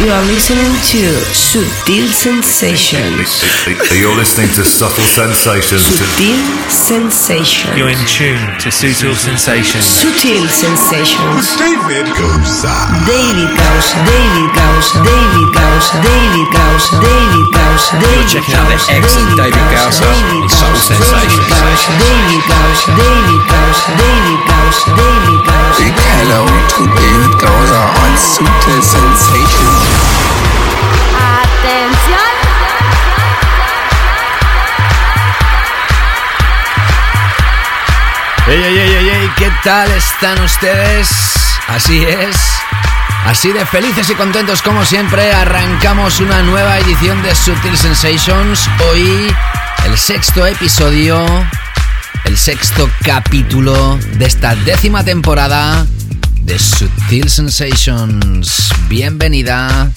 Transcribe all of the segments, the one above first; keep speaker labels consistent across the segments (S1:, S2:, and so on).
S1: You are listening to Sutil Sensations.
S2: You're listening to Subtle Sensations.
S1: Sutil Sensations.
S3: You're in tune to Sutil Sensations.
S1: Sutil Sensations.
S4: David Goza.
S1: David Gausa, David Gausa, David Gausa, David Gausa, David Gausa, David
S5: checking out the excellent David Gausa on Subtle Sensations.
S1: David Gausa, David Gausa, David Gausa, David Gausa.
S6: Big hello to David Gausa on Sutil Sensations.
S5: ¡Ey, ey, ey, ey! ¿Qué tal están ustedes? Así es. Así de felices y contentos como siempre, arrancamos una nueva edición de Sutil Sensations. Hoy el sexto episodio, el sexto capítulo de esta décima temporada de Sutil Sensations. Bienvenida,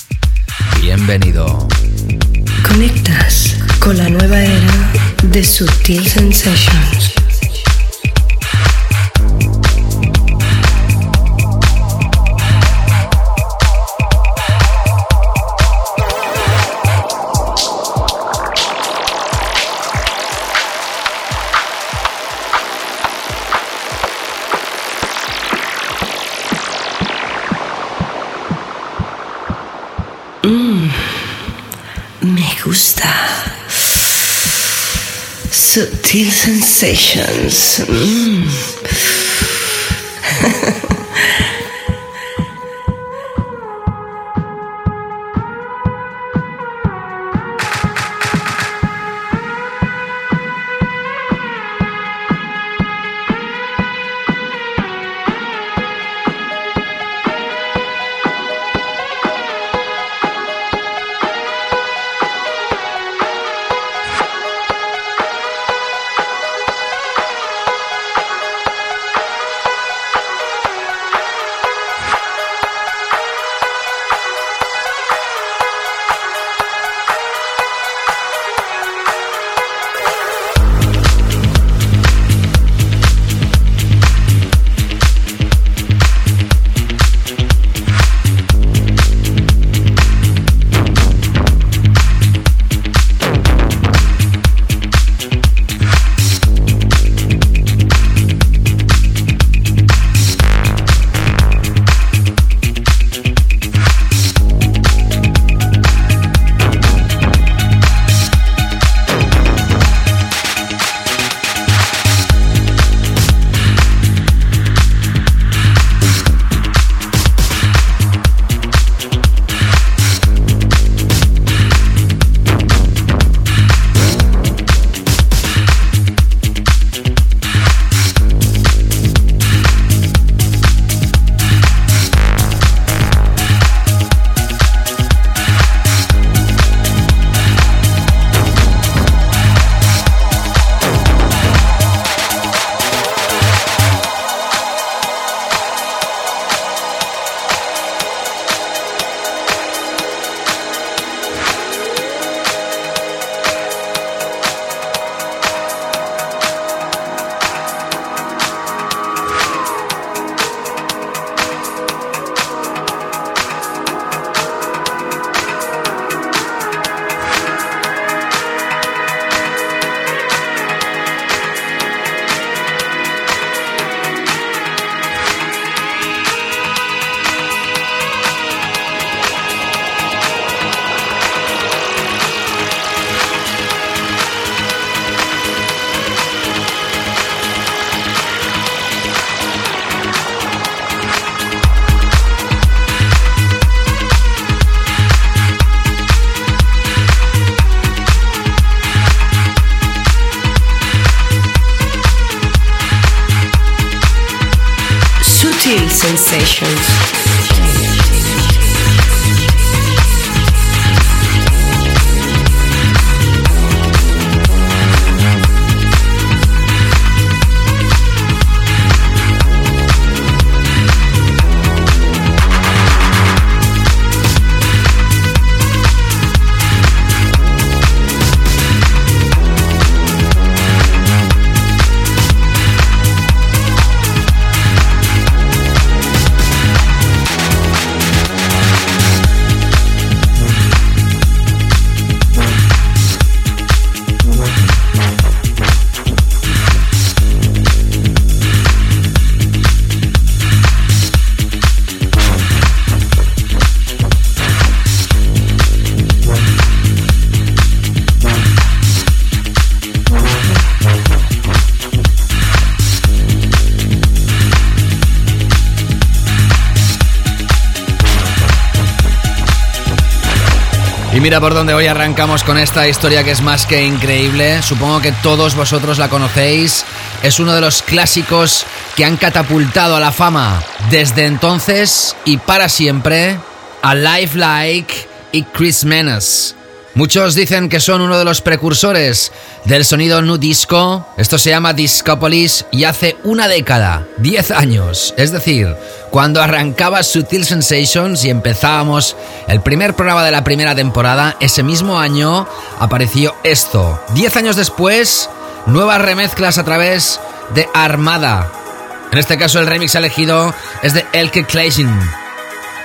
S5: bienvenido.
S1: Conectas con la nueva era de Sutil Sensations. Me gusta. Sutil sensations. Mm.
S5: Mira por dónde hoy arrancamos con esta historia que es más que increíble. Supongo que todos vosotros la conocéis. Es uno de los clásicos que han catapultado a la fama desde entonces y para siempre a Life Like y Chris Menas. Muchos dicen que son uno de los precursores del sonido nu disco. Esto se llama Discopolis y hace una década, 10 años. Es decir, cuando arrancaba Sutil Sensations y empezábamos el primer programa de la primera temporada, ese mismo año apareció esto. 10 años después, nuevas remezclas a través de Armada. En este caso el remix elegido es de Elke Kleising.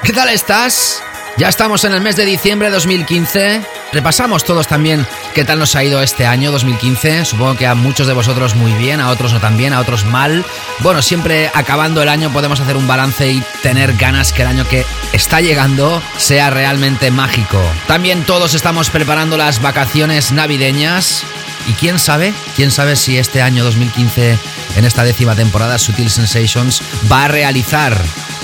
S5: ¿Qué tal estás? Ya estamos en el mes de diciembre de 2015. Repasamos todos también qué tal nos ha ido este año 2015. Supongo que a muchos de vosotros muy bien, a otros no tan bien, a otros mal. Bueno, siempre acabando el año podemos hacer un balance y tener ganas que el año que está llegando sea realmente mágico. También todos estamos preparando las vacaciones navideñas. Y quién sabe, quién sabe si este año 2015, en esta décima temporada, Sutil Sensations va a realizar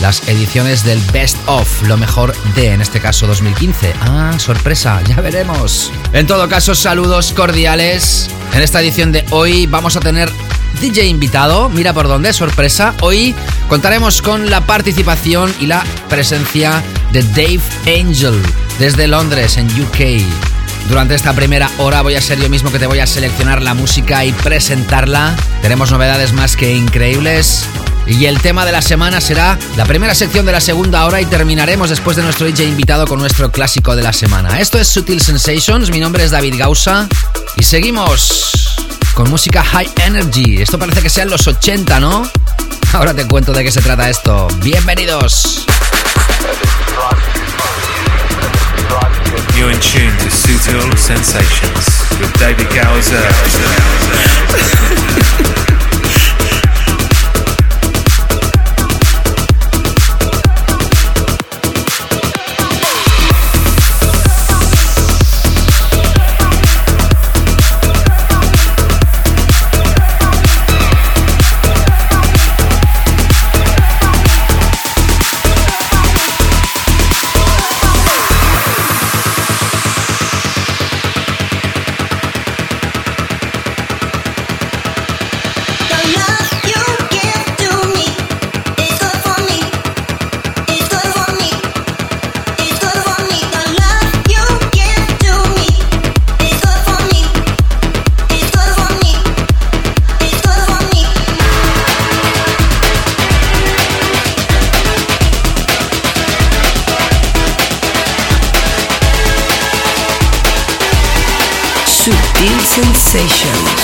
S5: las ediciones del Best of, lo mejor de, en este caso 2015. Ah, sorpresa, ya veremos. En todo caso, saludos cordiales. En esta edición de hoy vamos a tener DJ invitado, mira por dónde, sorpresa. Hoy contaremos con la participación y la presencia de Dave Angel desde Londres, en UK. Durante esta primera hora voy a ser yo mismo que te voy a seleccionar la música y presentarla. Tenemos novedades más que increíbles. Y el tema de la semana será la primera sección de la segunda hora y terminaremos después de nuestro DJ invitado con nuestro clásico de la semana. Esto es Sutil Sensations, mi nombre es David Gausa y seguimos con música High Energy. Esto parece que sean los 80, ¿no? Ahora te cuento de qué se trata esto. Bienvenidos.
S3: You're in tune to Sutil Sensations with David.
S1: Sensations.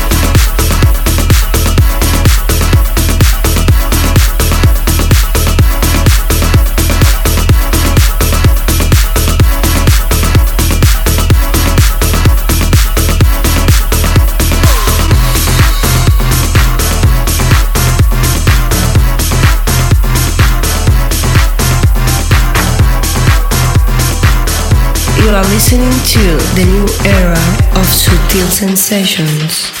S7: Are listening to the new era of Sutil Sensations.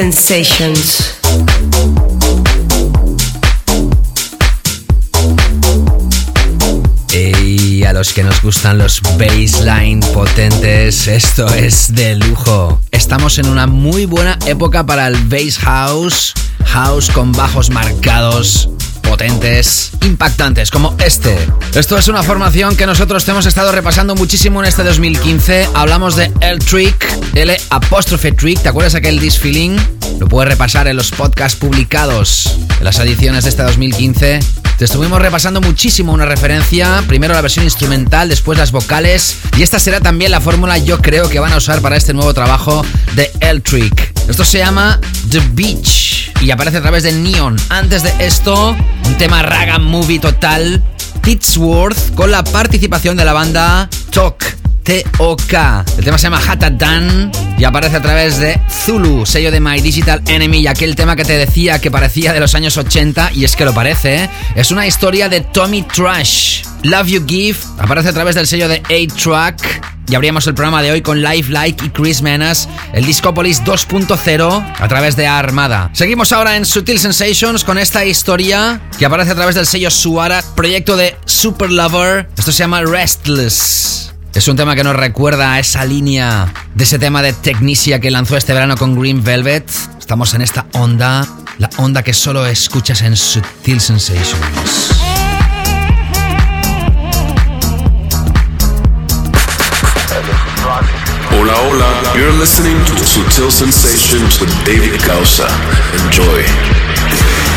S1: Sensations.
S5: Y a los que nos gustan los baseline potentes, esto es de lujo. Estamos en una muy buena época para el bass house, house con bajos marcados, impactantes, como este. Esto es una formación que nosotros hemos estado repasando muchísimo en este 2015. Hablamos de L-Trick, L apóstrofe Trick, ¿te acuerdas aquel disfeeling? Lo puedes repasar en los podcasts publicados en las ediciones de este 2015. Te estuvimos repasando muchísimo una referencia, primero la versión instrumental, después las vocales, y esta será también la fórmula yo creo que van a usar para este nuevo trabajo de L-Trick. Esto se llama The Beach y aparece a través de Neon. Antes de esto, un tema raga movie total, Titsworth, con la participación de la banda Talk. T-O-K. El tema se llama Dan y aparece a través de Zulu, sello de My Digital Enemy y aquel tema que te decía que parecía de los años 80 y es que lo parece, ¿eh? es una historia de Tommy Trash. Love You Give aparece a través del sello de A-Track y abríamos el programa de hoy con Life Like y Chris Menas, el Discopolis 2.0 a través de Armada. Seguimos ahora en Sutil Sensations con esta historia que aparece a través del sello Suara, proyecto de Super Lover. Esto se llama Restless. Es un tema que nos recuerda a esa línea de ese tema de Technicia que lanzó este verano con Green Velvet. Estamos en esta onda, la onda que solo escuchas en Sutil Sensations.
S4: Hola, hola. You're listening to Sutil Sensations with David Causa. Enjoy.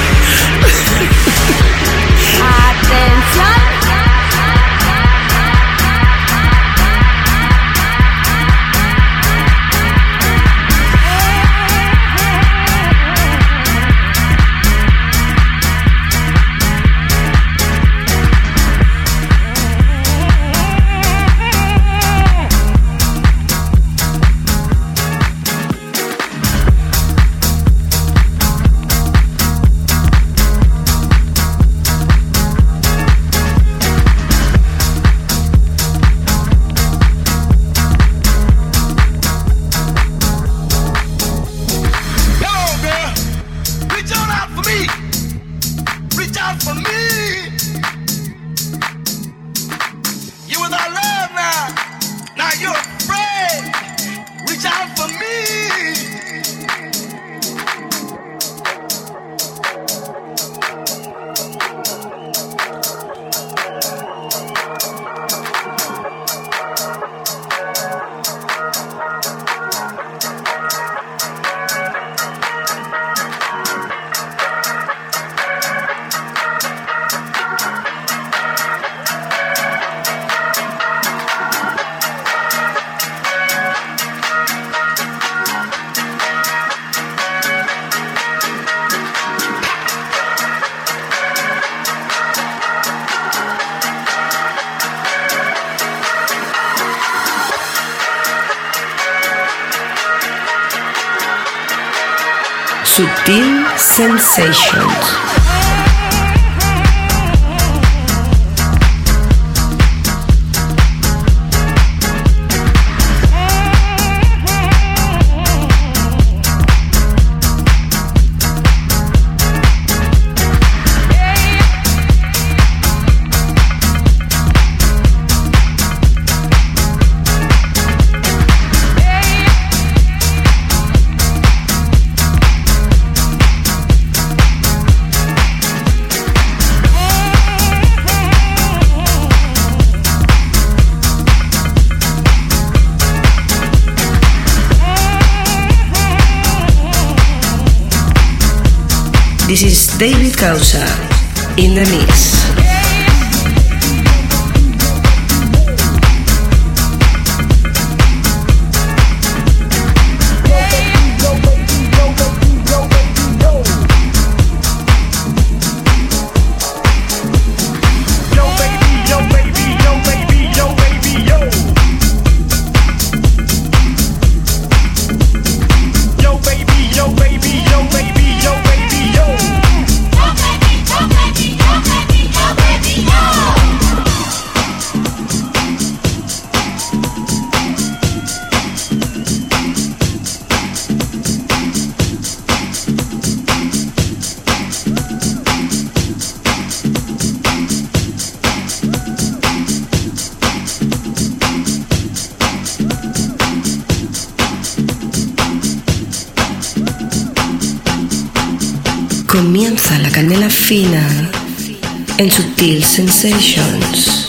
S1: Sensations. David Causa in the mix.
S8: En Sutil Sensations.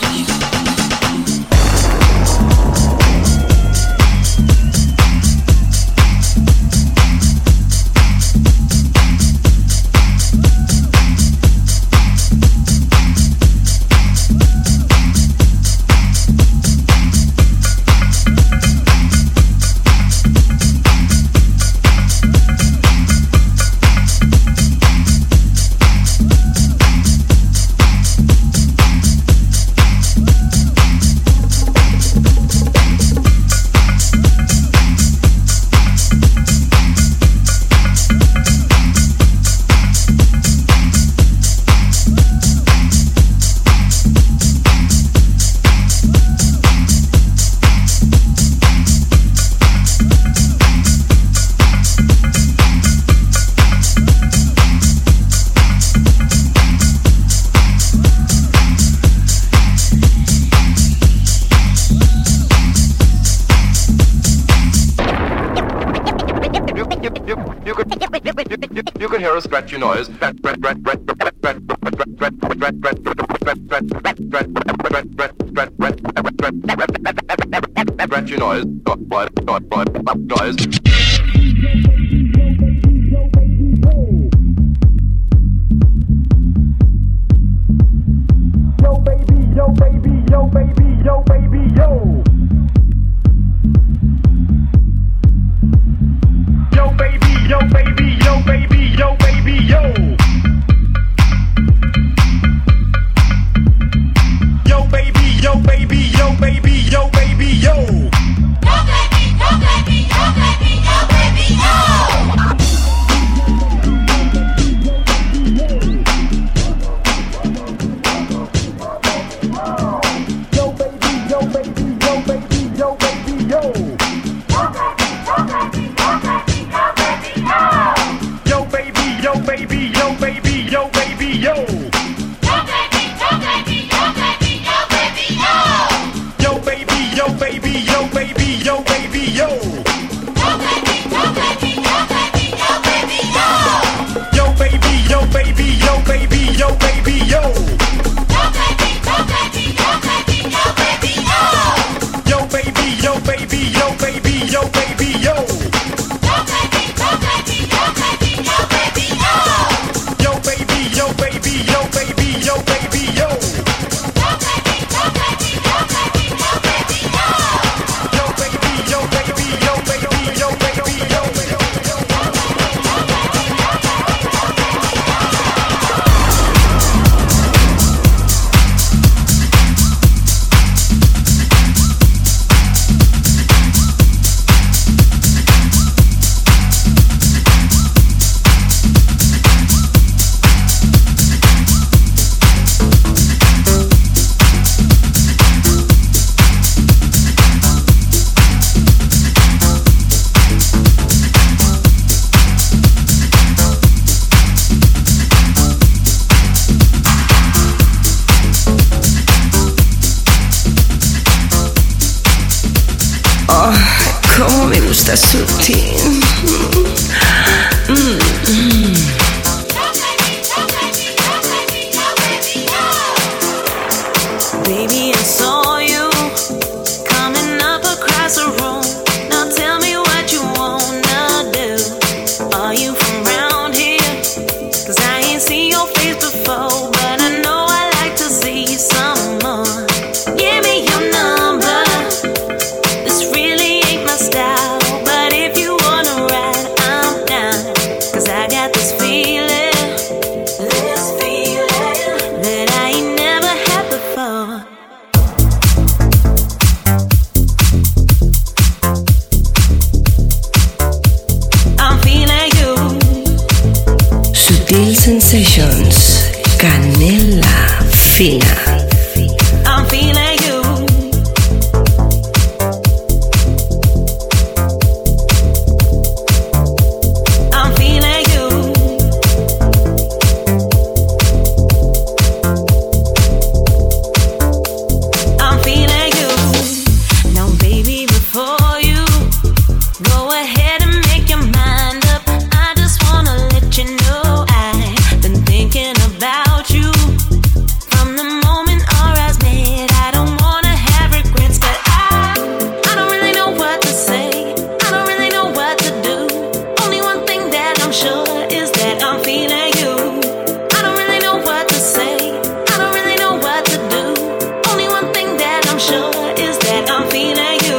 S9: that I'm feeling you.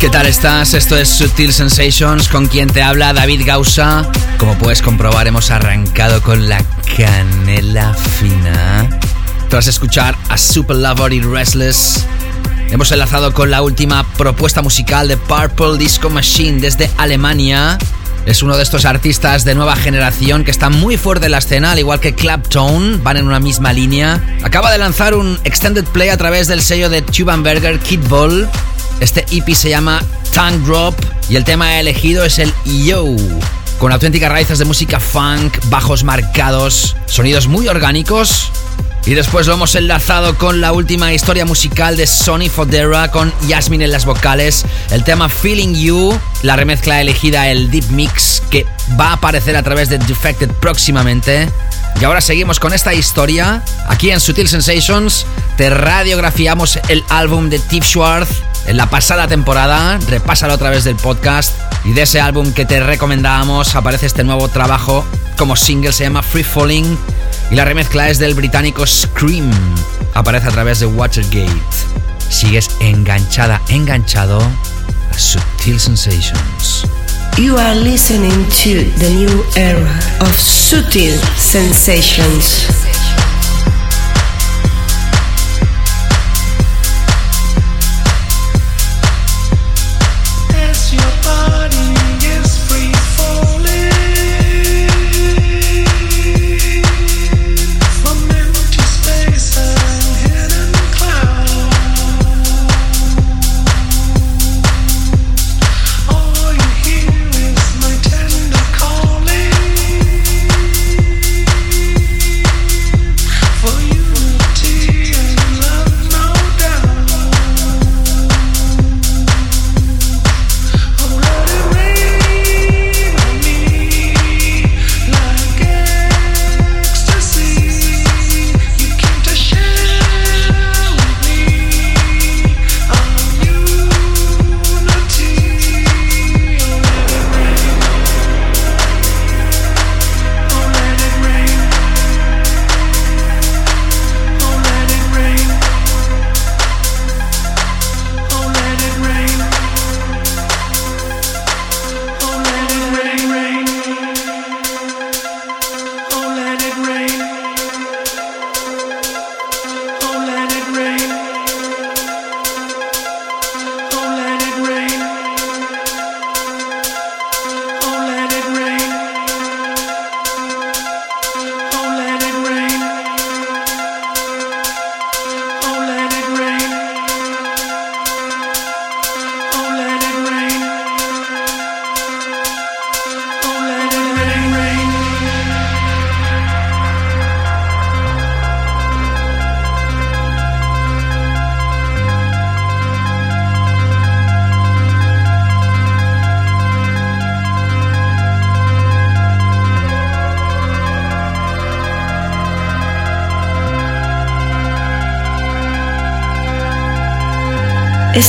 S5: ¿Qué tal estás? Esto es Sutil Sensations con quien te habla David Gausa. Como puedes comprobar, hemos arrancado con la canela fina. Tras escuchar a Super Lover y Restless, hemos enlazado con la última propuesta musical de Purple Disco Machine desde Alemania. Es uno de estos artistas de nueva generación que está muy fuerte en la escena, al igual que Clapton, van en una misma línea. Acaba de lanzar un extended play a través del sello de Tubenberger Kid Ball. Este EP se llama Tongue Drop y el tema elegido es el Yo, con auténticas raíces de música funk, bajos marcados, sonidos muy orgánicos y después lo hemos enlazado con la última historia musical de Sonny Fodera con Yasmin en las vocales, el tema Feeling You, la remezcla elegida, el Deep Mix, que va a aparecer a través de Defected próximamente. Y ahora seguimos con esta historia. Aquí en Sutil Sensations te radiografiamos el álbum de Tiff Schwartz en la pasada temporada. Repásalo a través del podcast. Y de ese álbum que te recomendábamos aparece este nuevo trabajo como single, se llama Free Falling y la remezcla es del británico Scream. Aparece a través de Watergate. Sigues enganchada, enganchado a Subtil Sensations.
S10: You are listening to the new era of Sutil Sensations.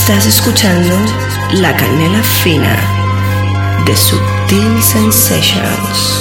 S10: Estás escuchando La Canela Fina de Subtil Sensations.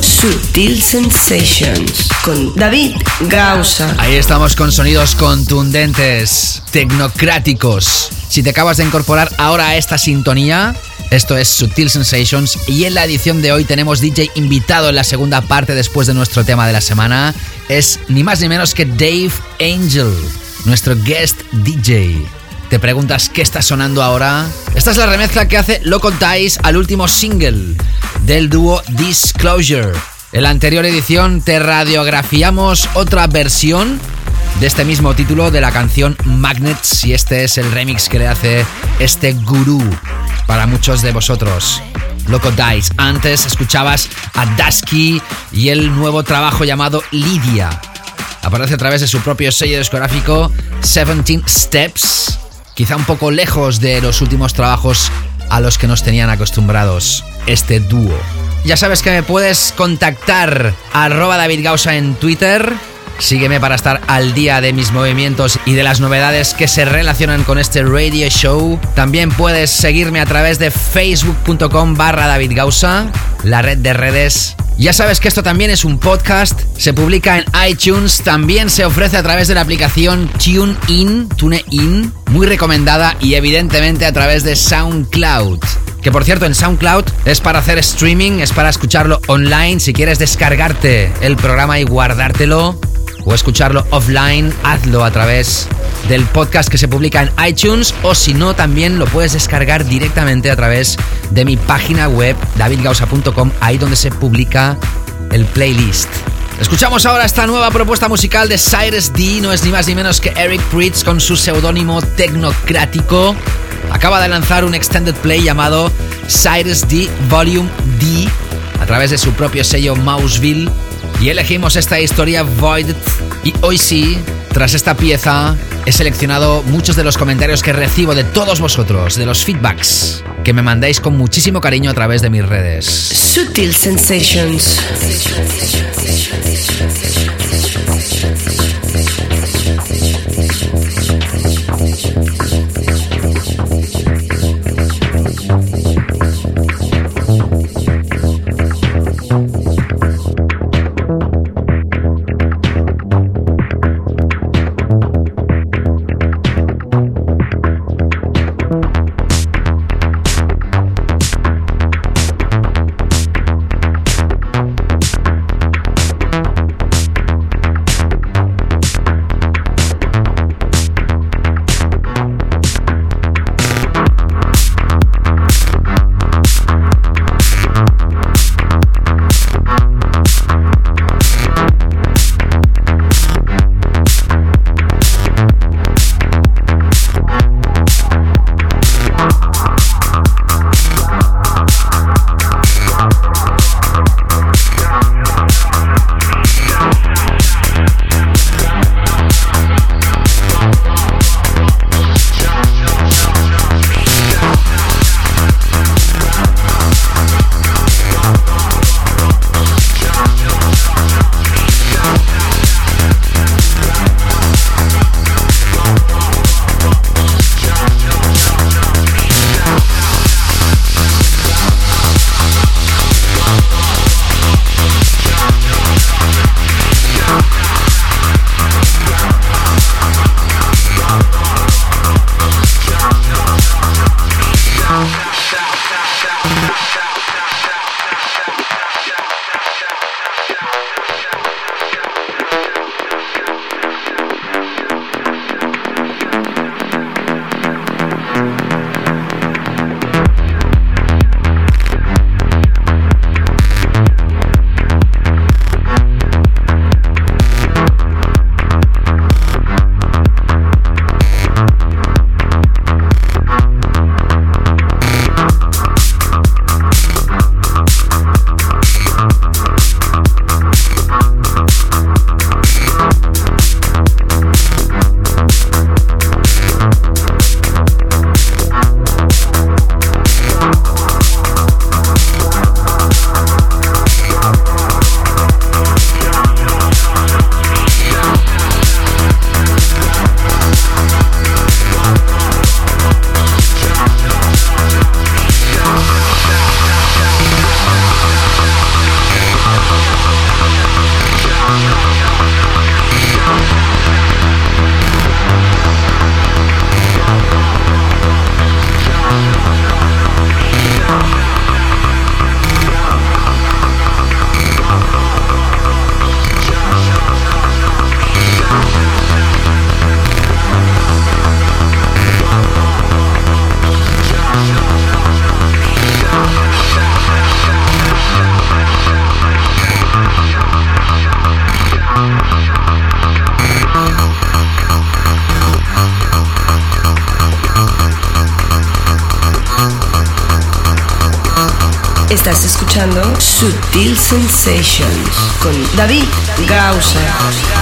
S1: Sutil Sensations con David Gausa.
S5: Ahí estamos con sonidos contundentes, tecnocráticos. Si te acabas de incorporar ahora a esta sintonía, esto es Sutil Sensations y en la edición de hoy tenemos DJ invitado en la segunda parte después de nuestro tema de la semana. Es ni más ni menos que Dave Angel, nuestro guest DJ. ¿Te preguntas qué está sonando ahora? Esta es la remezcla que hace Loco Dice al último single del dúo Disclosure. En la anterior edición te radiografiamos otra versión de este mismo título de la canción Magnets y este es el remix que le hace este gurú para muchos de vosotros. Loco Dice. Antes escuchabas a Dusky y el nuevo trabajo llamado Lydia. Aparece a través de su propio sello discográfico 17 Steps, quizá un poco lejos de los últimos trabajos a los que nos tenían acostumbrados este dúo. Ya sabes que me puedes contactar arroba David Gausa en Twitter. Sígueme para estar al día de mis movimientos y de las novedades que se relacionan con este radio show. También puedes seguirme a través de facebook.com barra David Gausa, la red de redes ya sabes que esto también es un podcast, se publica en iTunes, también se ofrece a través de la aplicación TuneIn, TuneIn, muy recomendada y evidentemente a través de SoundCloud. Que por cierto, en SoundCloud es para hacer streaming, es para escucharlo online. Si quieres descargarte el programa y guardártelo o escucharlo offline, hazlo a través del podcast que se publica en iTunes o si no, también lo puedes descargar directamente a través de mi página web davidgausa.com, ahí donde se publica el playlist. Escuchamos ahora esta nueva propuesta musical de Cyrus D, no es ni más ni menos que Eric Pritz con su seudónimo tecnocrático. Acaba de lanzar un extended play llamado Cyrus D Volume D a través de su propio sello Mouseville y elegimos esta historia Void y hoy sí Tras esta pieza he seleccionado muchos de los comentarios que recibo de todos vosotros, de los feedbacks que me mandáis con muchísimo cariño a través de mis redes.
S1: Sutil Sensations. Sutil Sensations con David Gausa.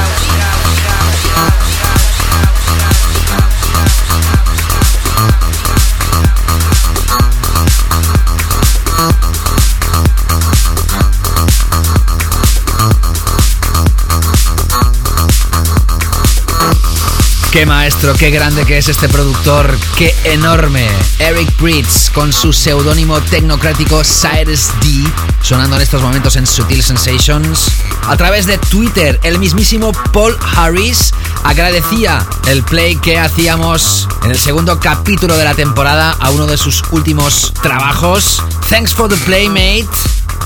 S5: Qué maestro, qué grande que es este productor, qué enorme. Eric Bridge con su seudónimo tecnocrático Cyrus D, sonando en estos momentos en Sutil Sensations. A través de Twitter, el mismísimo Paul Harris agradecía el play que hacíamos en el segundo capítulo de la temporada a uno de sus últimos trabajos. Thanks for the play, mate.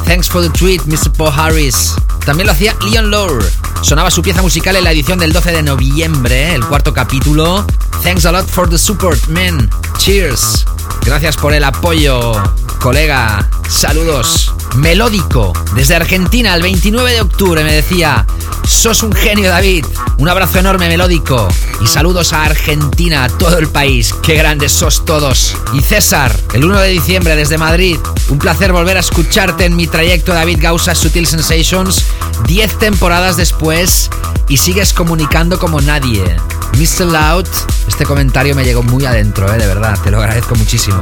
S5: Thanks for the tweet, Mr. Paul Harris. También lo hacía Leon Lowe Sonaba su pieza musical en la edición del 12 de noviembre, el cuarto capítulo. Thanks a lot for the support, men. Cheers. Gracias por el apoyo, colega. Saludos. Melódico, desde Argentina, el 29 de octubre, me decía, sos un genio David. Un abrazo enorme, Melódico. Y saludos a Argentina, a todo el país. Qué grandes sos todos. Y César, el 1 de diciembre, desde Madrid. Un placer volver a escucharte en mi trayecto David Gausa Sutil Sensations. 10 temporadas después y sigues comunicando como nadie. Mr. Loud, este comentario me llegó muy adentro, ¿eh? de verdad, te lo agradezco muchísimo.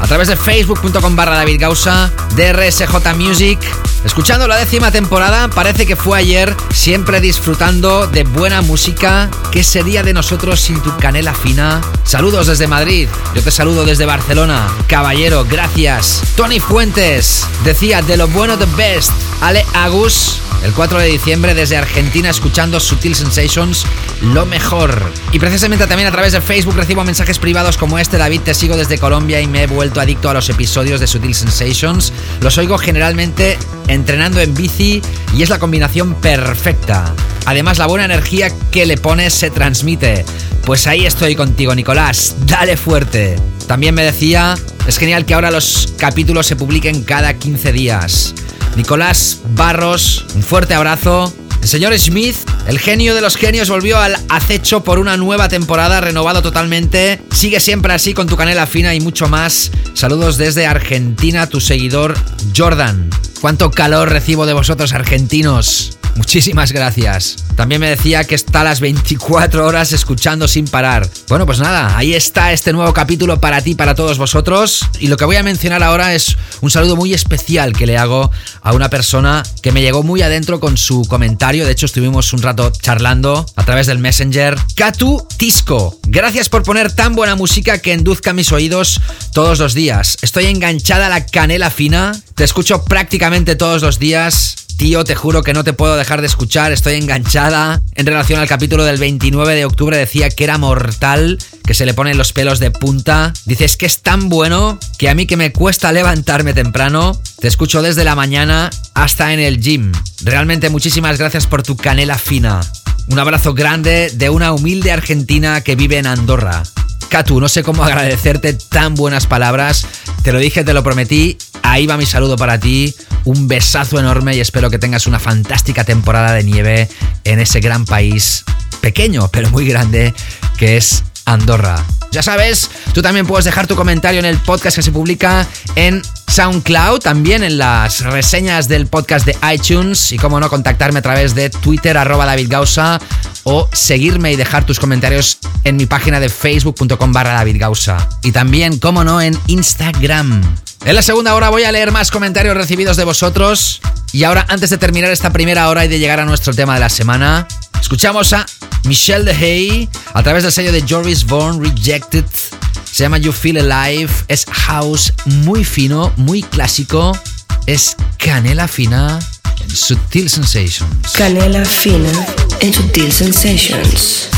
S5: A través de facebook.com barra David Gausa, DRSJ Music, escuchando la décima temporada, parece que fue ayer, siempre disfrutando de buena música. ¿Qué sería de nosotros sin tu canela fina? Saludos desde Madrid, yo te saludo desde Barcelona. Caballero, gracias. Tony Fuentes decía de lo bueno the best. Ale Agus, el 4 de diciembre desde Argentina escuchando Sutil Sensations, lo mejor. Y precisamente también a través de Facebook recibo mensajes privados como este, David, te sigo desde Colombia y me he vuelto adicto a los episodios de Sutil Sensations. Los oigo generalmente entrenando en bici y es la combinación perfecta. Además, la buena energía que le pones se transmite. Pues ahí estoy contigo, Nicolás. Dale fuerte. También me decía, es genial que ahora los capítulos se publiquen cada 15 días. Nicolás Barros, un fuerte abrazo. El señor Smith, el genio de los genios, volvió al acecho por una nueva temporada, renovado totalmente. Sigue siempre así con tu canela fina y mucho más. Saludos desde Argentina, tu seguidor Jordan. Cuánto calor recibo de vosotros, argentinos. Muchísimas gracias. También me decía que está las 24 horas escuchando sin parar. Bueno, pues nada, ahí está este nuevo capítulo para ti, para todos vosotros. Y lo que voy a mencionar ahora es un saludo muy especial que le hago a una persona que me llegó muy adentro con su comentario. De hecho, estuvimos un rato charlando a través del Messenger. Katu Tisco, gracias por poner tan buena música que enduzca mis oídos todos los días. Estoy enganchada a la canela fina. Te escucho prácticamente todos los días. Tío, te juro que no te puedo dejar de escuchar, estoy enganchada. En relación al capítulo del 29 de octubre decía que era mortal, que se le ponen los pelos de punta. Dices que es tan bueno que a mí que me cuesta levantarme temprano, te escucho desde la mañana hasta en el gym. Realmente muchísimas gracias por tu canela fina. Un abrazo grande de una humilde argentina que vive en Andorra. Katu, no sé cómo agradecerte tan buenas palabras. Te lo dije, te lo prometí. Ahí va mi saludo para ti. Un besazo enorme y espero que tengas una fantástica temporada de nieve en ese gran país, pequeño pero muy grande, que es Andorra. Ya sabes, tú también puedes dejar tu comentario en el podcast que se publica en SoundCloud, también en las reseñas del podcast de iTunes y como no contactarme a través de Twitter arroba David Gausa o seguirme y dejar tus comentarios en mi página de facebook.com barra David Gausa. Y también, como no, en Instagram. En la segunda hora voy a leer más comentarios recibidos de vosotros. Y ahora, antes de terminar esta primera hora y de llegar a nuestro tema de la semana, escuchamos a Michelle DeHay a través del sello de Joris Bourne Rejected. Se llama You Feel Alive. Es house muy fino, muy clásico. Es canela fina en Sutil Sensations.
S1: Canela fina en Sutil Sensations.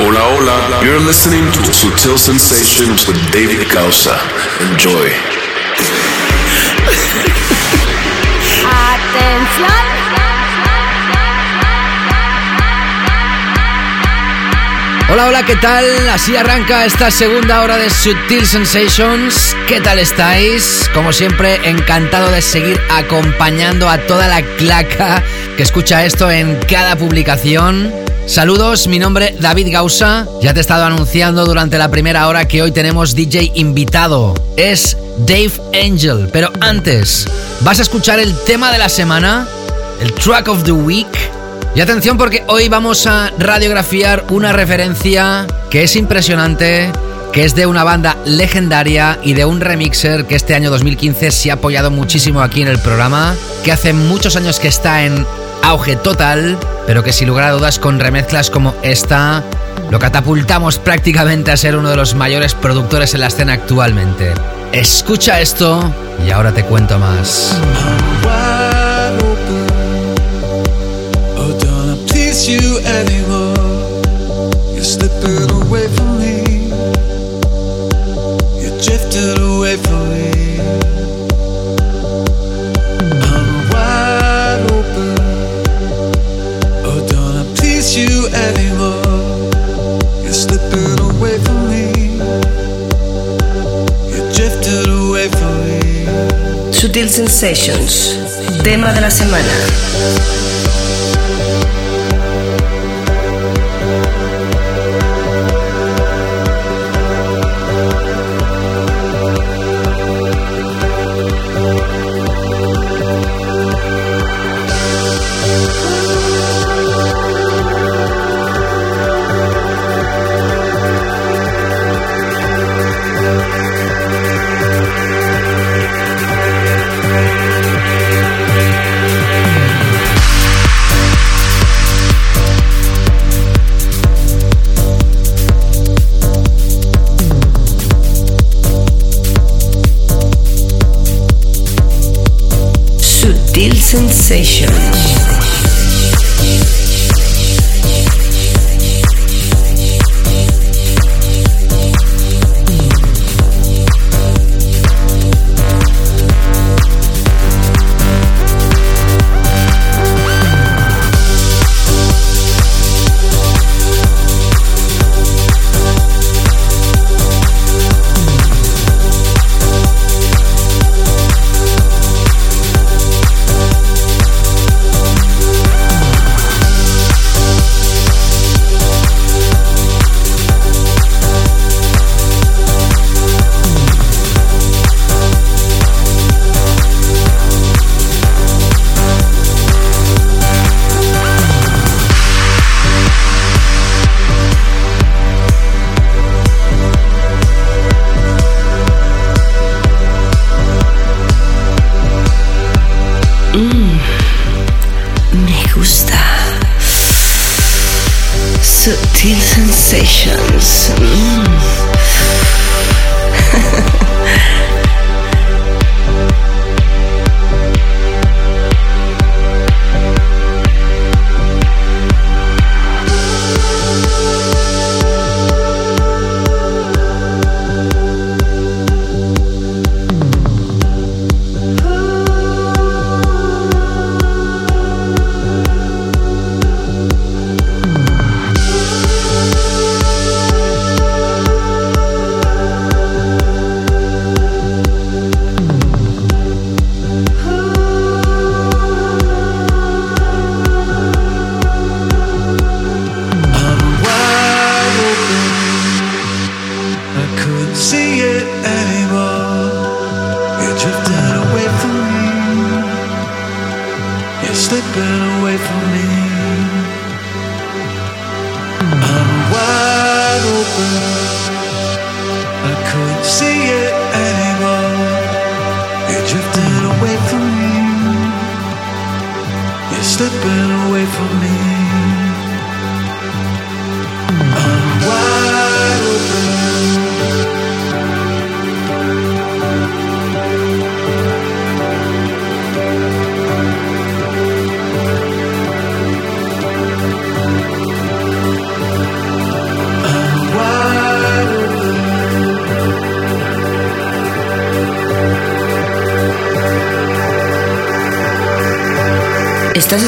S2: Hola, hola. You're listening to Sutil Sensations with David Gausa. Enjoy.
S5: Hola, hola, ¿qué tal? Así arranca esta segunda hora de Sutil Sensations. ¿Qué tal estáis? Como siempre, encantado de seguir acompañando a toda la claca que escucha esto en cada publicación. Saludos, mi nombre David Gausa. Ya te he estado anunciando durante la primera hora que hoy tenemos DJ invitado. Es Dave Angel. Pero antes, vas a escuchar el tema de la semana, el track of the week. Y atención porque hoy vamos a radiografiar una referencia que es impresionante, que es de una banda legendaria y de un remixer que este año 2015 se ha apoyado muchísimo aquí en el programa, que hace muchos años que está en auge total, pero que sin lugar a dudas con remezclas como esta lo catapultamos prácticamente a ser uno de los mayores productores en la escena actualmente. Escucha esto y ahora te cuento más.
S4: Sensations, tema de la semana. Sensations.
S1: gusta. Sutil sensations. Mm.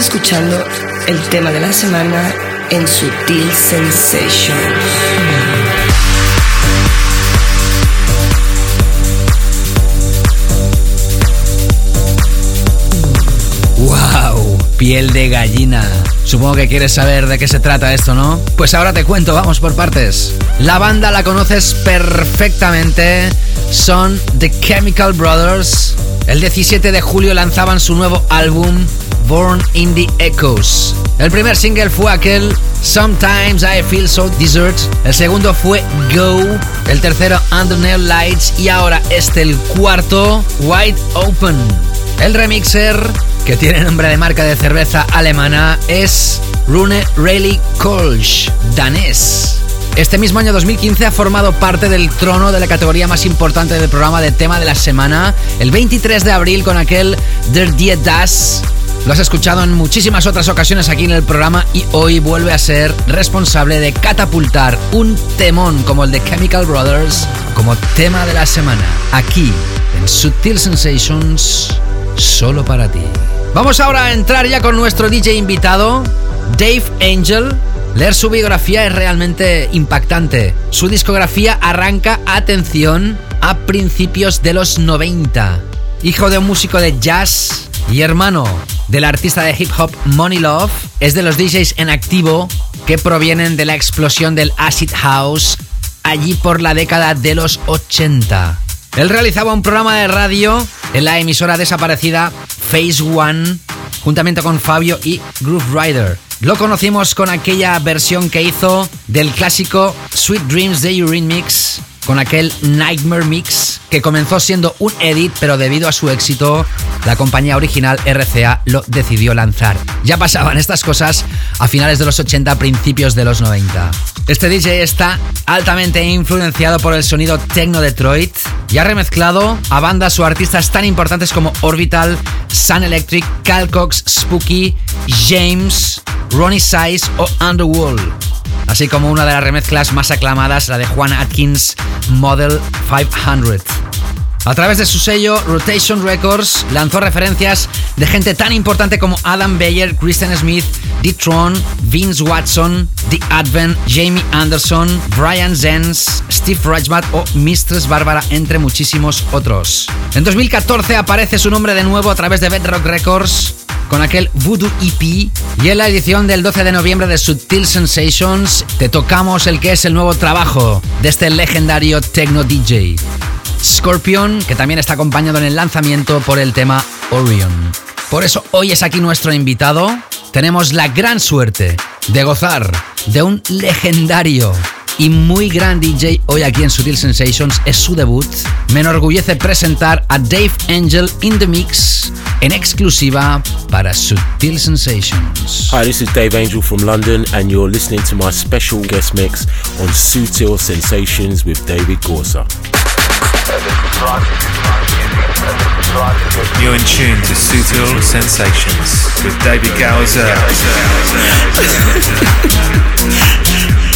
S1: Escuchando el tema de la semana en Sutil Sensations.
S5: ¡Wow! Piel de gallina. Supongo que quieres saber de qué se trata esto, ¿no? Pues ahora te cuento, vamos por partes. La banda la conoces perfectamente. Son The Chemical Brothers. El 17 de julio lanzaban su nuevo álbum, Born in the Echoes. El primer single fue aquel Sometimes I Feel So Desert. El segundo fue Go. El tercero Under Neon Lights. Y ahora este, el cuarto, Wide Open. El remixer, que tiene nombre de marca de cerveza alemana, es Rune Rayleigh Kolsch, danés. Este mismo año 2015 ha formado parte del trono de la categoría más importante del programa de tema de la semana, el 23 de abril con aquel Der Die Das. Lo has escuchado en muchísimas otras ocasiones aquí en el programa y hoy vuelve a ser responsable de catapultar un temón como el de Chemical Brothers como tema de la semana, aquí en Sutil Sensations solo para ti. Vamos ahora a entrar ya con nuestro DJ invitado, Dave Angel. Leer su biografía es realmente impactante. Su discografía arranca, atención, a principios de los 90. Hijo de un músico de jazz y hermano del artista de hip hop Money Love, es de los DJs en activo que provienen de la explosión del acid house allí por la década de los 80. Él realizaba un programa de radio en la emisora desaparecida Phase One, juntamente con Fabio y Groove Rider. Lo conocimos con aquella versión que hizo del clásico Sweet Dreams de Mix, con aquel Nightmare Mix, que comenzó siendo un edit, pero debido a su éxito, la compañía original RCA lo decidió lanzar. Ya pasaban estas cosas a finales de los 80, principios de los 90. Este DJ está altamente influenciado por el sonido techno Detroit y ha remezclado a bandas o artistas tan importantes como Orbital, Sun Electric, Cal Cox, Spooky, James, Ronnie Size o Underworld. Así como una de las remezclas más aclamadas, la de Juan Atkins Model 500. A través de su sello Rotation Records lanzó referencias de gente tan importante como Adam Beyer, Kristen Smith, D-Tron, Vince Watson, The Advent, Jamie Anderson, Brian Zenz, Steve Reichmatt o Mistress Bárbara, entre muchísimos otros. En 2014 aparece su nombre de nuevo a través de Bedrock Records con aquel Voodoo EP y en la edición del 12 de noviembre de Subtil Sensations te tocamos el que es el nuevo trabajo de este legendario techno DJ. Scorpion, que también está acompañado en el lanzamiento por el tema Orion. Por eso hoy es aquí nuestro invitado. Tenemos la gran suerte de gozar de un legendario y muy gran DJ hoy aquí en Sutil Sensations. Es su debut. Me enorgullece presentar a Dave Angel in the Mix en exclusiva para Sutil Sensations.
S11: Hi, this is Dave Angel from London, and you're listening to my special guest mix on Sutil Sensations with David Gorsa.
S3: You're in tune to Sutil Sensations with David Gowser.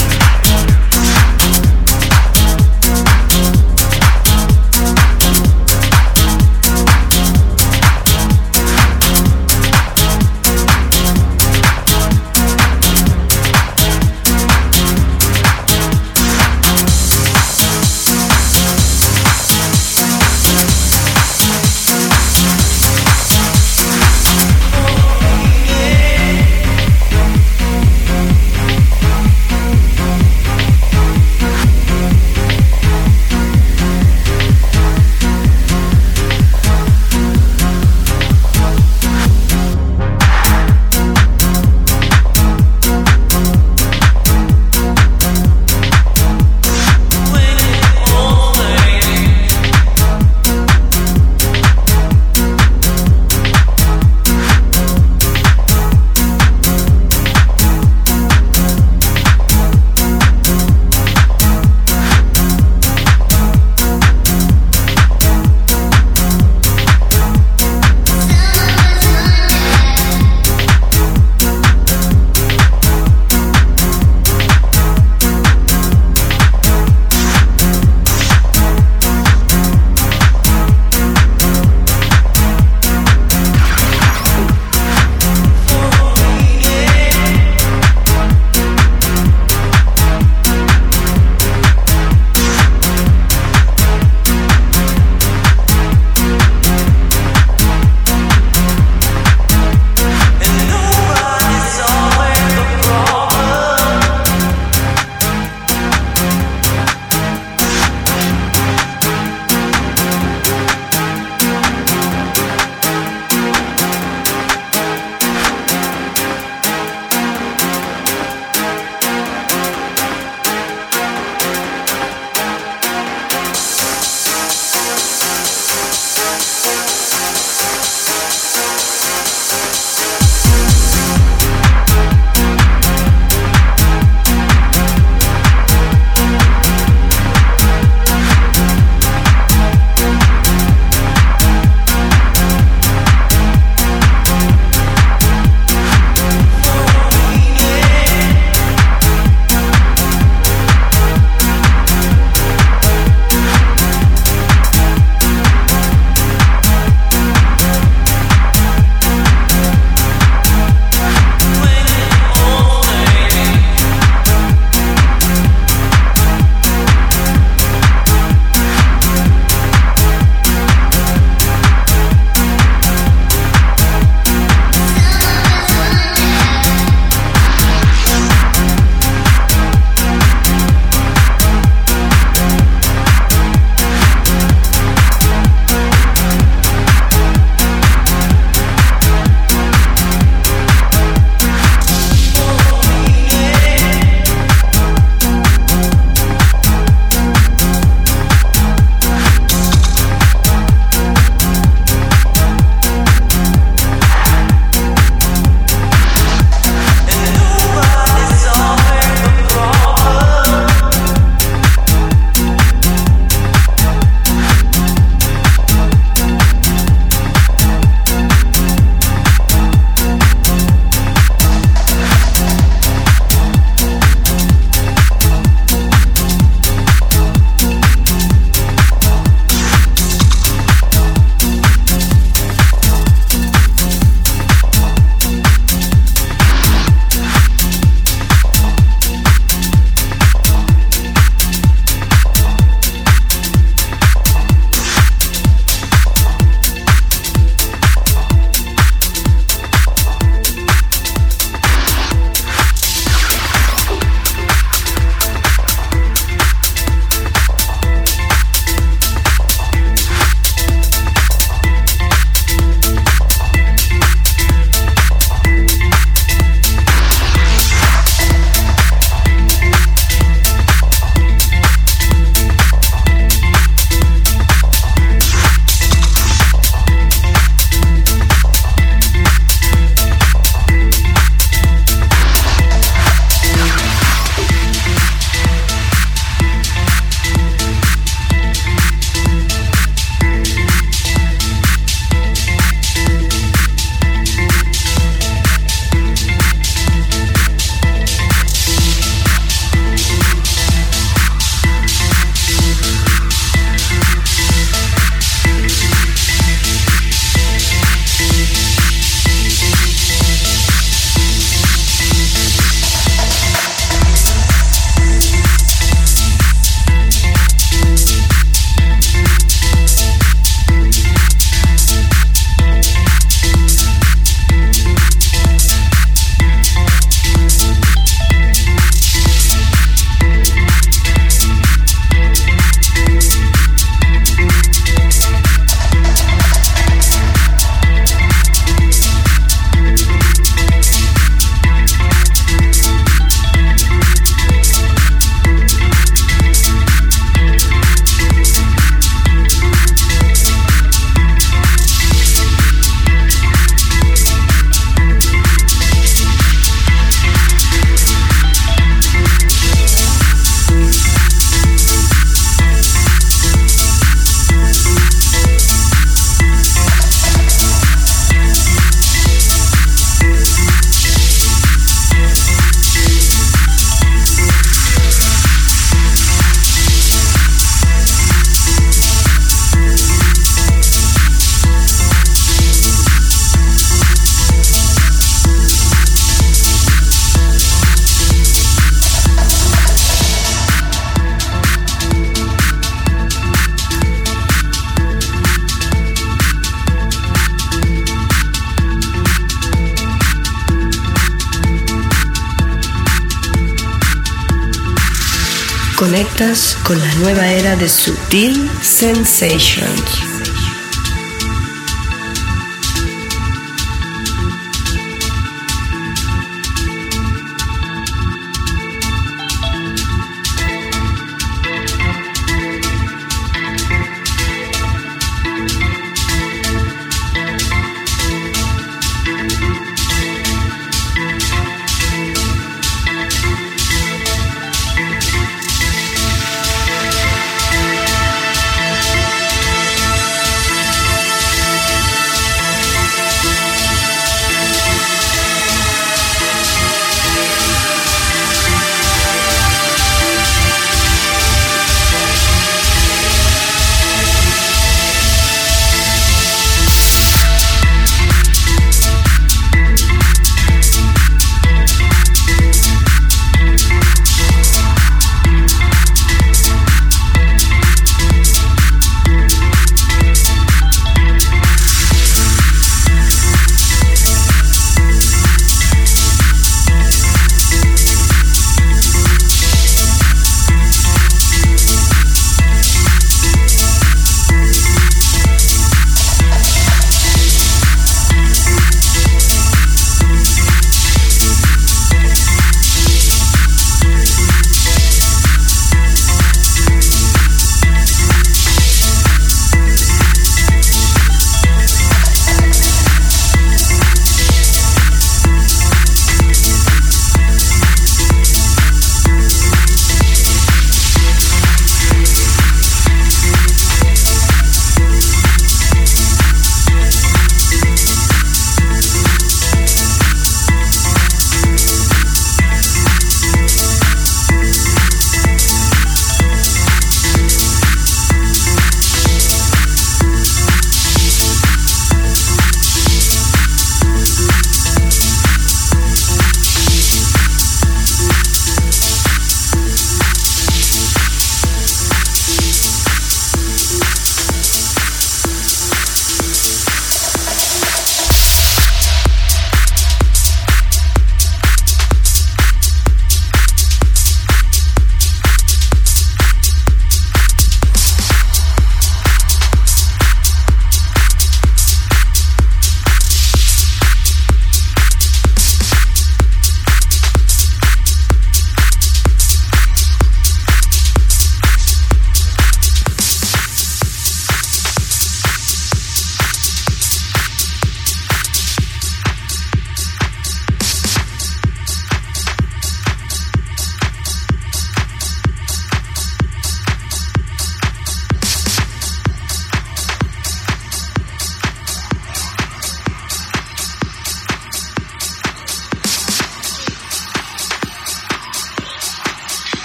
S1: de Sutil Sensations.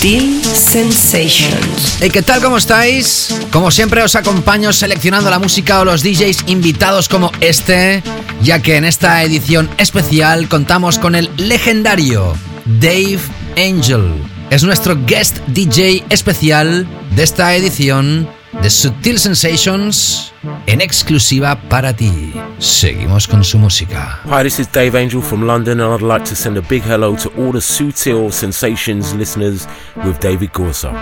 S1: Sutil Sensations.
S5: Hey, ¿qué tal? ¿Cómo estáis? Como siempre os acompaño seleccionando la música o los DJs invitados como este, ya que en esta edición especial contamos con el legendario Dave Angel. Es nuestro guest DJ especial de esta edición de Sutil Sensations en exclusiva para ti. Seguimos con su música.
S11: Hi, this is Dave Angel from London, and I'd like to send a big hello to all the Sutil Sensations listeners with David Gorsa.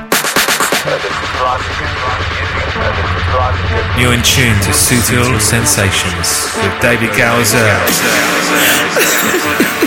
S3: You're in tune to Sutil Sensations with David Gowser.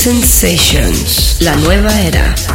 S1: Sensations, la nueva era.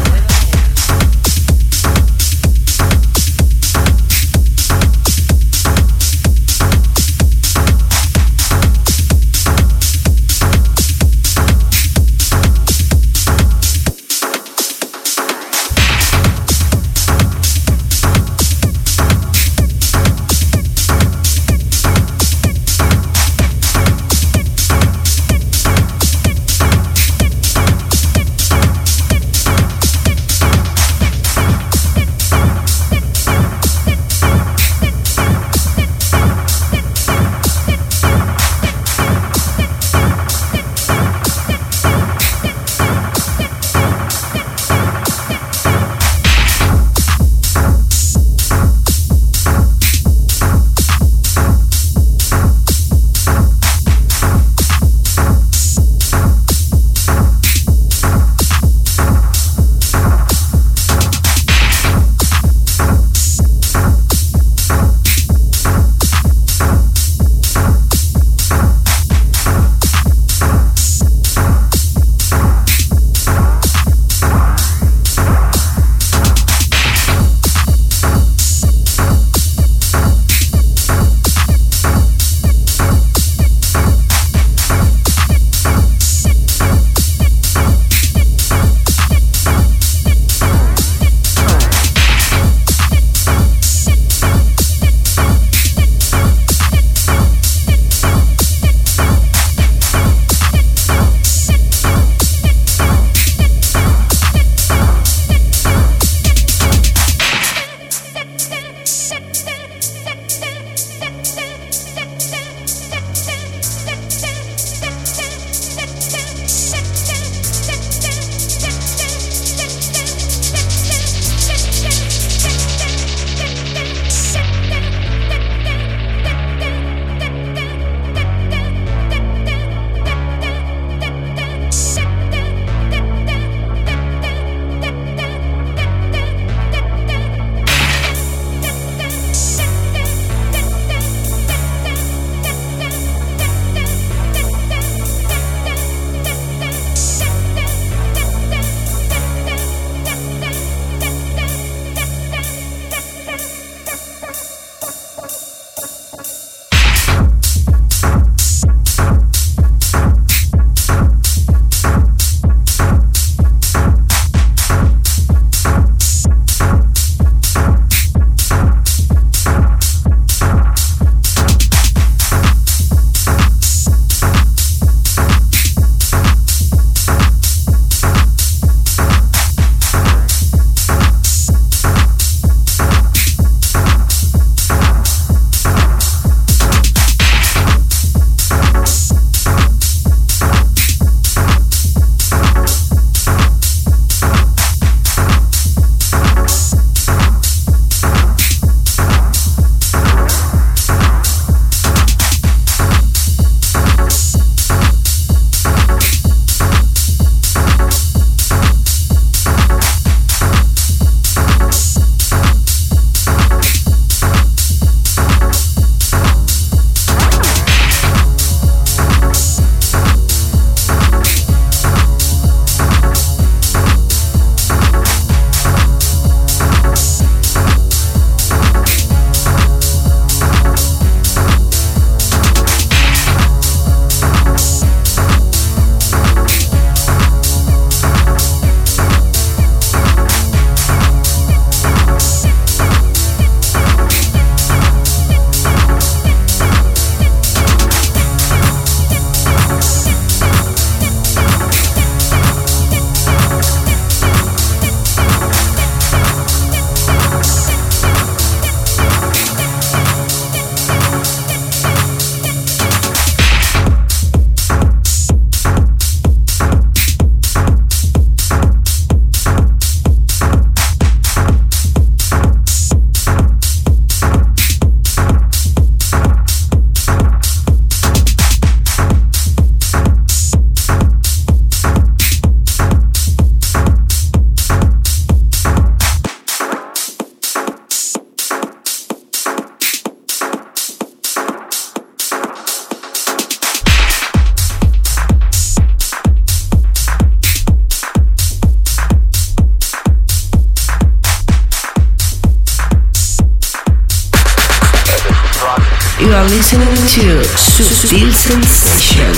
S1: To Sutil Sensations.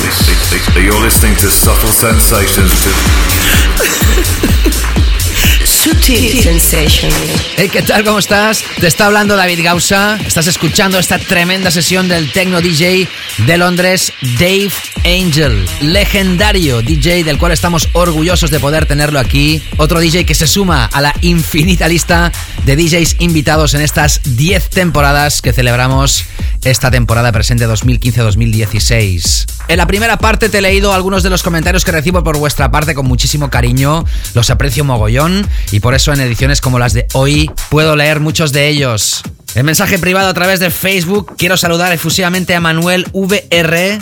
S2: You're listening to Subtle Sensations.
S5: Hey, ¿qué tal? ¿Cómo estás? Te está hablando David Gausa. Estás escuchando esta tremenda sesión del Tecno DJ de Londres, Dave Angel. Legendario DJ del cual estamos orgullosos de poder tenerlo aquí. Otro DJ que se suma a la infinita lista de DJs invitados en estas 10 temporadas que celebramos esta temporada presente 2015-2016. En la primera parte te he leído algunos de los comentarios que recibo por vuestra parte con muchísimo cariño. Los aprecio mogollón y por eso en ediciones como las de hoy puedo leer muchos de ellos. En mensaje privado a través de Facebook quiero saludar efusivamente a Manuel VR.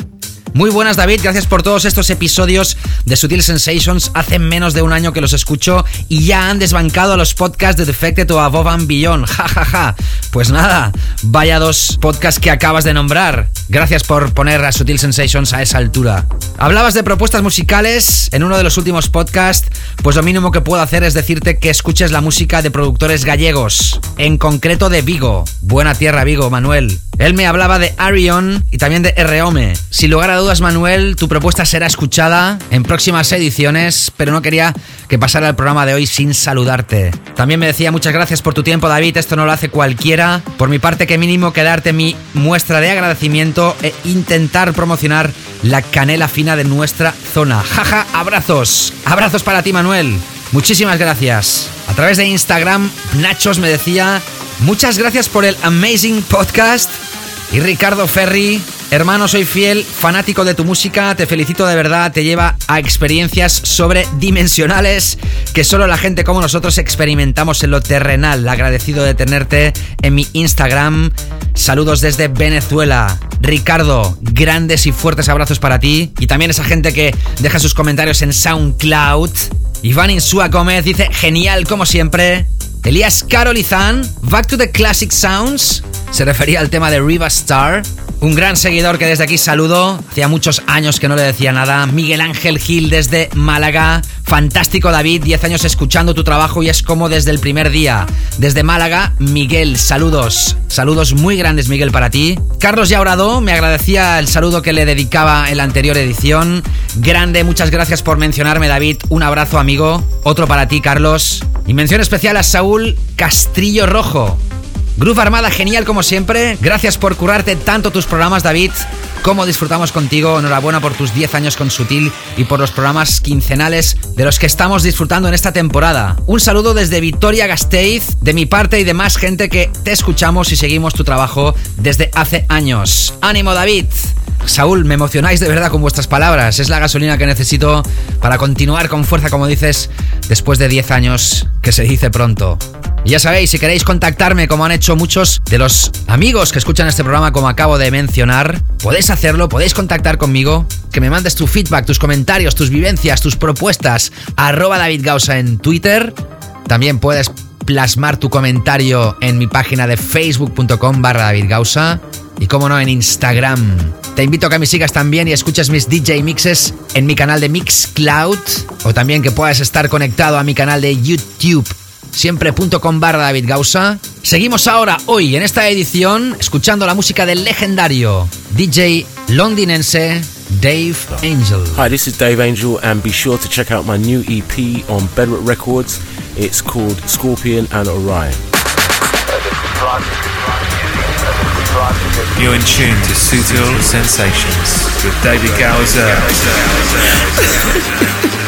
S5: Muy buenas David, gracias por todos estos episodios de Sutil Sensations. Hace menos de un año que los escucho y ya han desbancado los podcasts de Defected o Above and Beyond. Ja, ja, ja. Pues nada, vaya dos podcasts que acabas de nombrar. Gracias por poner a Sutil Sensations a esa altura. Hablabas de propuestas musicales en uno de los últimos podcasts, pues lo mínimo que puedo hacer es decirte que escuches la música de productores gallegos, en concreto de Vigo. Buena tierra, Vigo, Manuel. Él me hablaba de Arion y también de Rome. Sin lugar a Manuel, tu propuesta será escuchada en próximas ediciones, pero no quería que pasara el programa de hoy sin saludarte. También me decía muchas gracias por tu tiempo, David, esto no lo hace cualquiera. Por mi parte, que mínimo que darte mi muestra de agradecimiento e intentar promocionar la canela fina de nuestra zona. Jaja, abrazos. Abrazos para ti, Manuel. Muchísimas gracias. A través de Instagram, Nachos me decía, muchas gracias por el amazing podcast. Y Ricardo Ferri, hermano, soy fiel, fanático de tu música, te felicito de verdad, te lleva a experiencias sobredimensionales que solo la gente como nosotros experimentamos en lo terrenal. Agradecido de tenerte en mi Instagram. Saludos desde Venezuela. Ricardo, grandes y fuertes abrazos para ti. Y también esa gente que deja sus comentarios en SoundCloud. Iván Insúa Gómez dice, genial como siempre. Elías Carolizán, Back to the Classic Sounds, se refería al tema de Riva Star. Un gran seguidor que desde aquí saludo. Hacía muchos años que no le decía nada. Miguel Ángel Gil desde Málaga. Fantástico David, 10 años escuchando tu trabajo y es como desde el primer día. Desde Málaga, Miguel, saludos. Saludos muy grandes, Miguel, para ti. Carlos Yaurado me agradecía el saludo que le dedicaba en la anterior edición. Grande, muchas gracias por mencionarme, David. Un abrazo, amigo. Otro para ti, Carlos. Y mención especial a Saúl Castrillo Rojo. Groove Armada, genial como siempre. Gracias por curarte tanto tus programas, David. Cómo disfrutamos contigo. Enhorabuena por tus 10 años con Sutil y por los programas quincenales de los que estamos disfrutando en esta temporada. Un saludo desde Victoria Gasteiz, de mi parte y de más gente que te escuchamos y seguimos tu trabajo desde hace años. ¡Ánimo, David! Saúl, me emocionáis de verdad con vuestras palabras. Es la gasolina que necesito para continuar con fuerza, como dices, después de 10 años, que se dice pronto. Y ya sabéis, si queréis contactarme, como han hecho muchos de los amigos que escuchan este programa, como acabo de mencionar, podéis hacerlo, podéis contactar conmigo, que me mandes tu feedback, tus comentarios, tus vivencias, tus propuestas, arroba David Gausa en Twitter. También puedes plasmar tu comentario en mi página de facebook.com barra y como no en Instagram. Te invito a que me sigas también y escuches mis DJ mixes en mi canal de Mixcloud o también que puedas estar conectado a mi canal de YouTube siempre.com barra David Gausa. Seguimos ahora, hoy, en esta edición, escuchando la música del legendario DJ londinense Dave Angel.
S11: Hi, this is Dave Angel, and be sure to check out my new EP on Bedrock Records. It's called Scorpion and Orion.
S3: You're in tune to Sutil Sensations with David Gowser.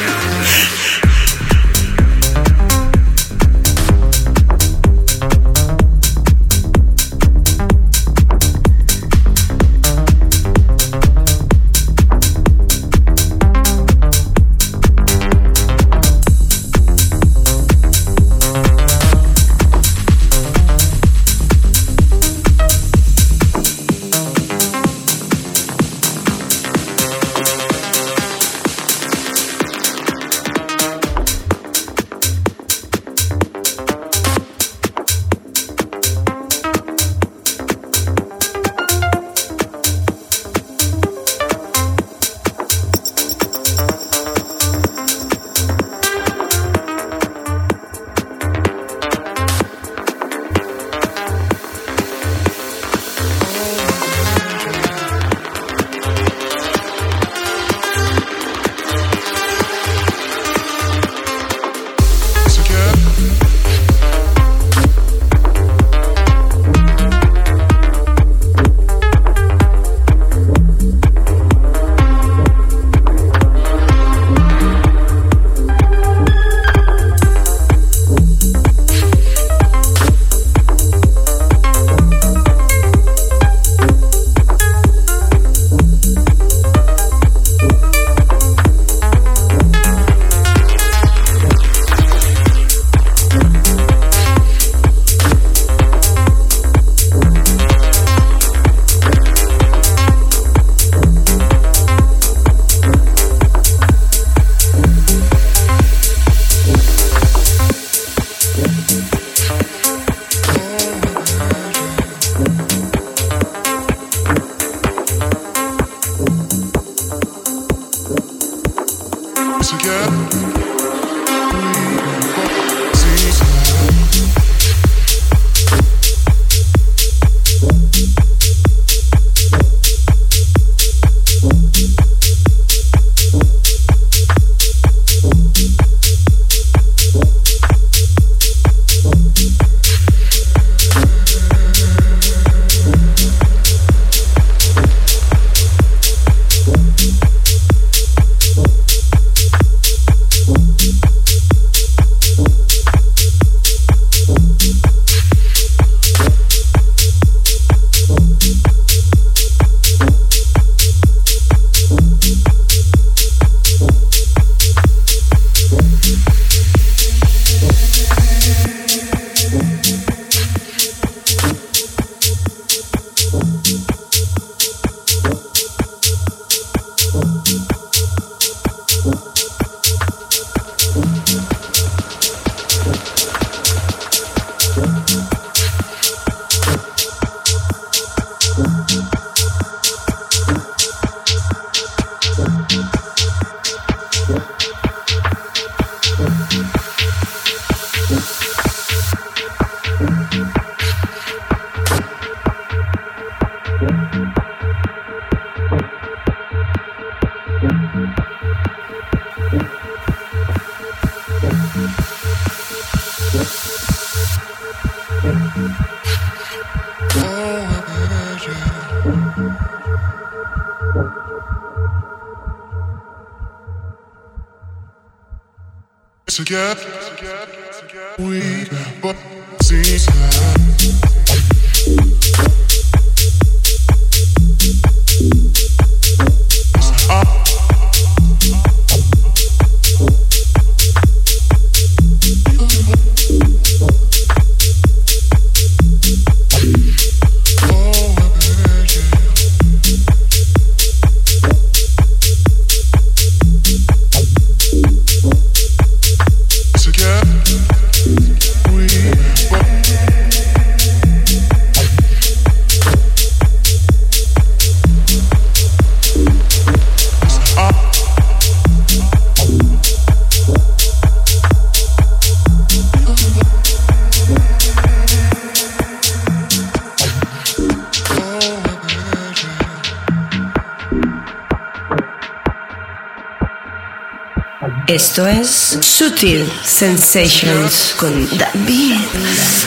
S1: Sensations con David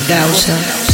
S1: Gausa.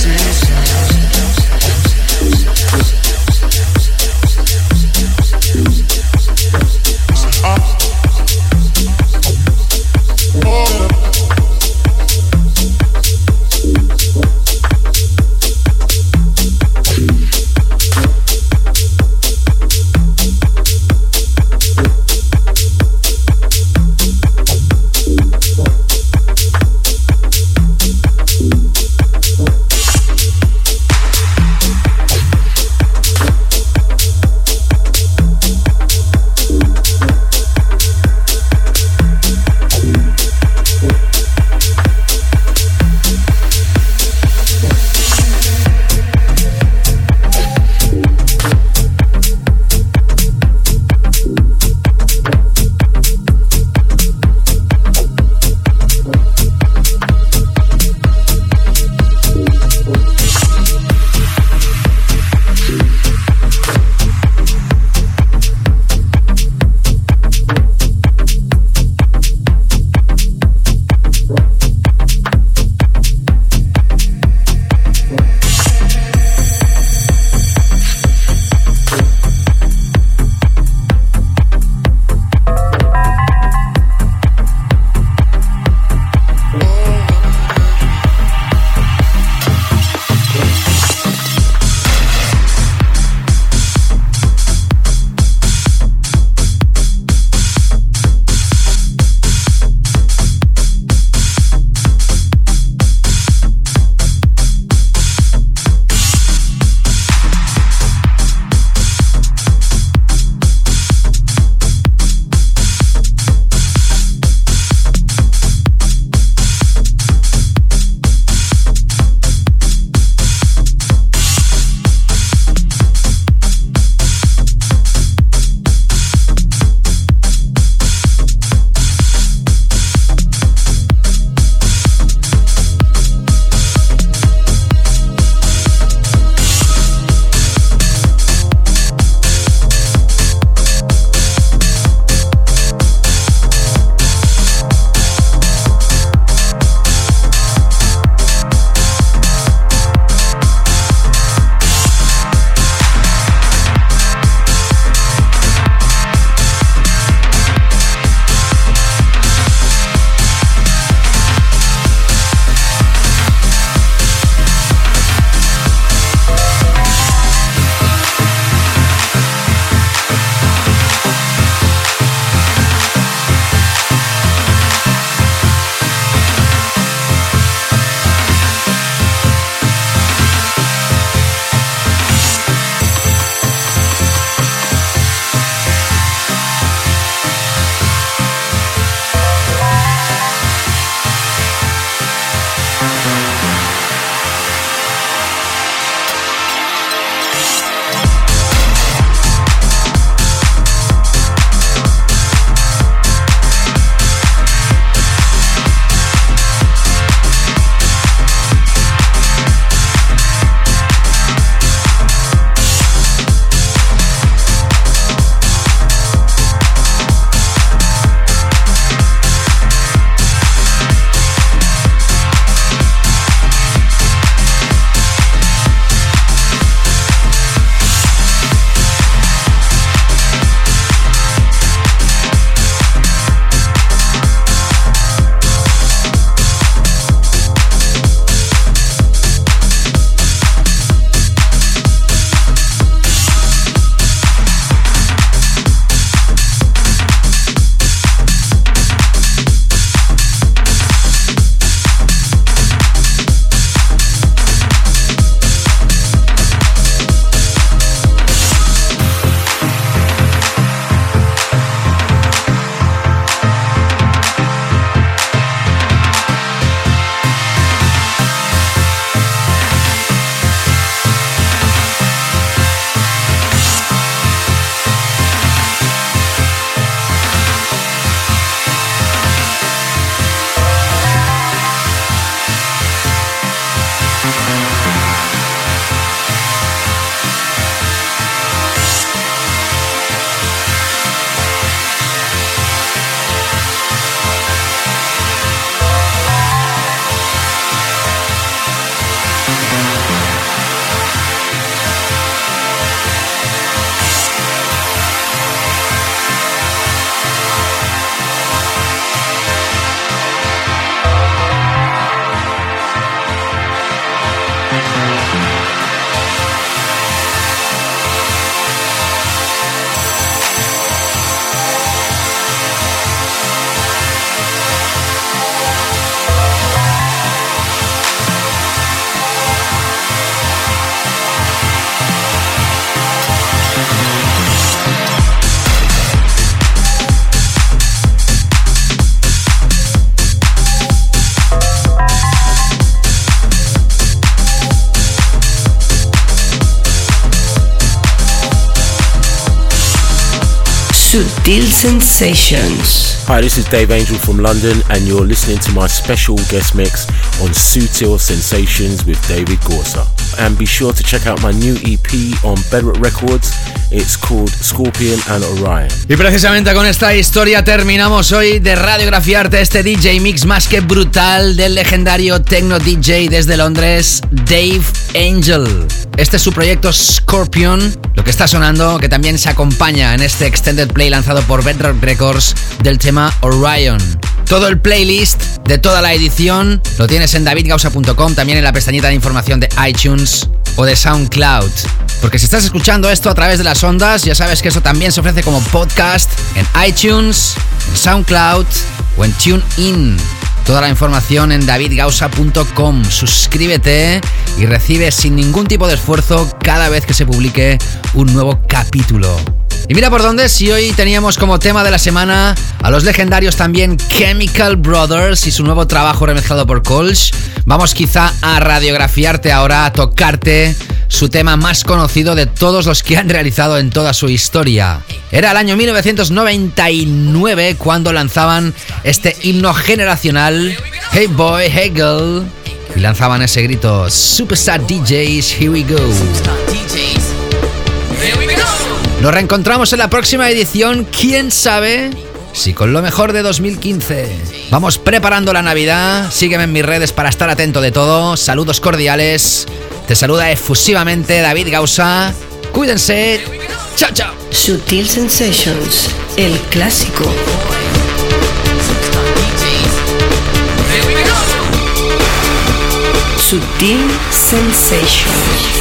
S1: Sensations.
S11: Hi, this is Dave Angel from London, and you're listening to my special guest mix on Sutil Sensations with David Gorsa. And be sure to check out my new EP on Bedrock Records. It's called Scorpion and Orion.
S5: Y precisamente con esta historia terminamos hoy de radiografiarte este DJ mix más que brutal del legendario techno DJ desde Londres, Dave Angel. Este es su proyecto Scorpion, lo que está sonando, que también se acompaña en este extended play lanzado por Bedrock Records del tema Orion. Todo el playlist de toda la edición lo tienes en davidgausa.com, también en la pestañita de información de iTunes o de SoundCloud. Porque si estás escuchando esto a través de las ondas, ya sabes que eso también se ofrece como podcast en iTunes, en SoundCloud o en TuneIn. Toda la información en davidgausa.com. Suscríbete y recibe sin ningún tipo de esfuerzo cada vez que se publique un nuevo capítulo. Y mira por dónde, si hoy teníamos como tema de la semana a los legendarios también Chemical Brothers y su nuevo trabajo remezclado por Colch, vamos quizá a radiografiarte ahora, a tocarte su tema más conocido de todos los que han realizado en toda su historia. Era el año 1999 cuando lanzaban este himno generacional, Hey Boy, Hey Girl, y lanzaban ese grito, Superstar DJs, Here We Go. Nos reencontramos en la próxima edición, quién sabe si con lo mejor de 2015. Vamos preparando la Navidad, sígueme en mis redes para estar atento de todo, saludos cordiales, te saluda efusivamente David Gausa, cuídense, chao chao.
S1: Sutil Sensations, el clásico. Sutil Sensations.